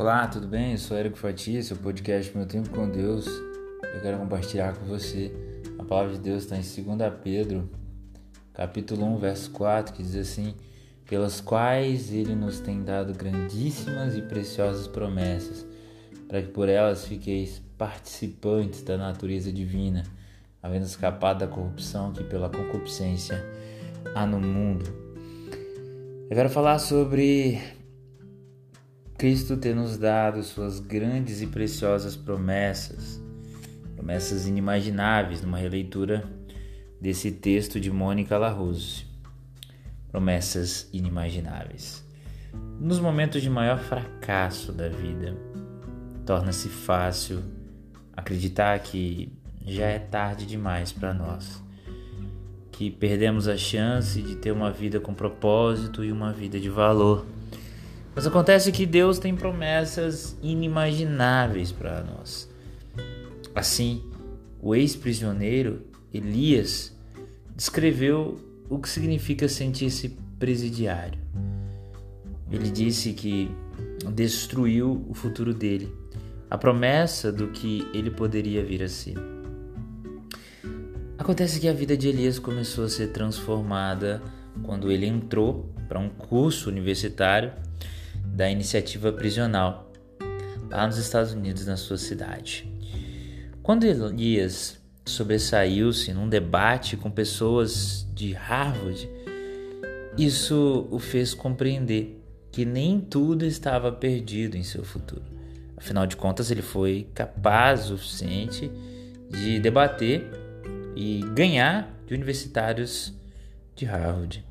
Olá, tudo bem? Eu sou Érico Fatia, seu podcast Meu Tempo com Deus. Eu quero compartilhar com você a palavra de Deus está em 2 Pedro, capítulo 1, verso 4, que diz assim: Pelas quais ele nos tem dado grandíssimas e preciosas promessas, para que por elas fiqueis participantes da natureza divina, havendo escapado da corrupção que pela concupiscência há no mundo. Eu quero falar sobre Cristo ter nos dado suas grandes e preciosas promessas, promessas inimagináveis, numa releitura desse texto de Mônica Larrose. Promessas inimagináveis. Nos momentos de maior fracasso da vida, torna-se fácil acreditar que já é tarde demais para nós, que perdemos a chance de ter uma vida com propósito e uma vida de valor mas acontece que Deus tem promessas inimagináveis para nós. Assim, o ex-prisioneiro Elias descreveu o que significa sentir-se presidiário. Ele disse que destruiu o futuro dele, a promessa do que ele poderia vir a ser. Acontece que a vida de Elias começou a ser transformada quando ele entrou para um curso universitário da iniciativa prisional lá nos Estados Unidos, na sua cidade. Quando Elias sobressaiu-se num debate com pessoas de Harvard, isso o fez compreender que nem tudo estava perdido em seu futuro. Afinal de contas, ele foi capaz o suficiente de debater e ganhar de universitários de Harvard.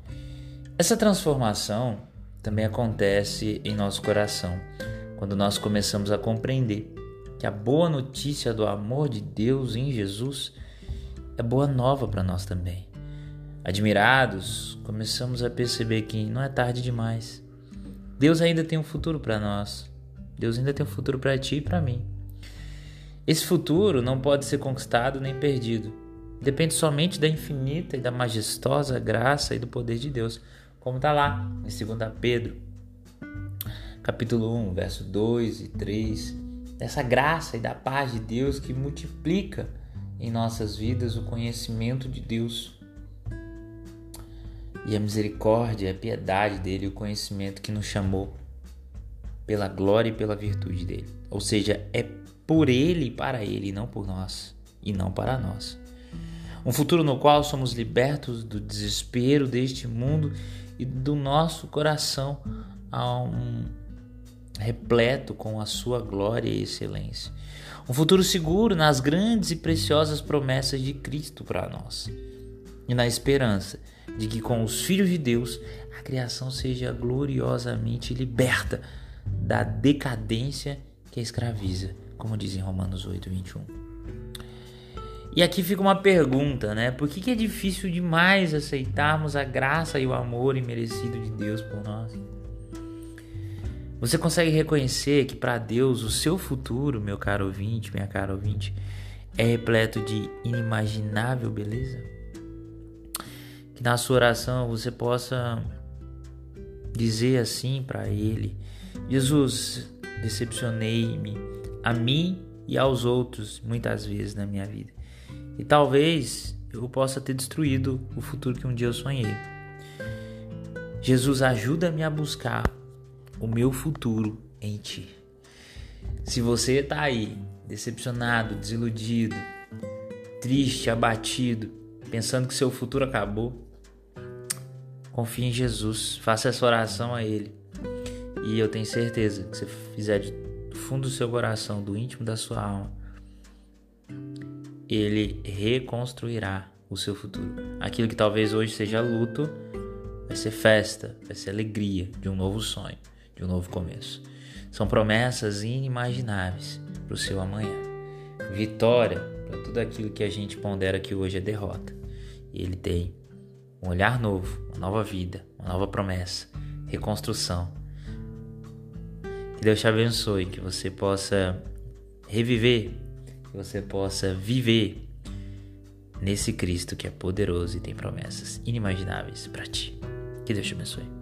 Essa transformação também acontece em nosso coração quando nós começamos a compreender que a boa notícia do amor de Deus em Jesus é boa nova para nós também. Admirados, começamos a perceber que não é tarde demais. Deus ainda tem um futuro para nós. Deus ainda tem um futuro para ti e para mim. Esse futuro não pode ser conquistado nem perdido. Depende somente da infinita e da majestosa graça e do poder de Deus como está lá em 2 Pedro, capítulo 1, verso 2 e 3, dessa graça e da paz de Deus que multiplica em nossas vidas o conhecimento de Deus. E a misericórdia, a piedade dele, o conhecimento que nos chamou pela glória e pela virtude dele. Ou seja, é por ele e para ele, não por nós e não para nós. Um futuro no qual somos libertos do desespero deste mundo e do nosso coração a um repleto com a sua glória e excelência. Um futuro seguro nas grandes e preciosas promessas de Cristo para nós. E na esperança de que com os filhos de Deus a criação seja gloriosamente liberta da decadência que a escraviza, como diz em Romanos 8, 21. E aqui fica uma pergunta, né? Por que, que é difícil demais aceitarmos a graça e o amor imerecido de Deus por nós? Você consegue reconhecer que para Deus o seu futuro, meu caro ouvinte, minha cara ouvinte, é repleto de inimaginável beleza? Que na sua oração você possa dizer assim para Ele: Jesus, decepcionei-me a mim e aos outros muitas vezes na minha vida. E talvez eu possa ter destruído o futuro que um dia eu sonhei. Jesus, ajuda-me a buscar o meu futuro em Ti. Se você está aí, decepcionado, desiludido, triste, abatido, pensando que seu futuro acabou, confie em Jesus, faça essa oração a Ele. E eu tenho certeza que se fizer do fundo do seu coração, do íntimo da sua alma, ele reconstruirá o seu futuro. Aquilo que talvez hoje seja luto, vai ser festa, vai ser alegria de um novo sonho, de um novo começo. São promessas inimagináveis para o seu amanhã. Vitória para tudo aquilo que a gente pondera que hoje é derrota. E ele tem um olhar novo, uma nova vida, uma nova promessa, reconstrução. Que Deus te abençoe, que você possa reviver que você possa viver nesse Cristo que é poderoso e tem promessas inimagináveis para ti. Que Deus te abençoe.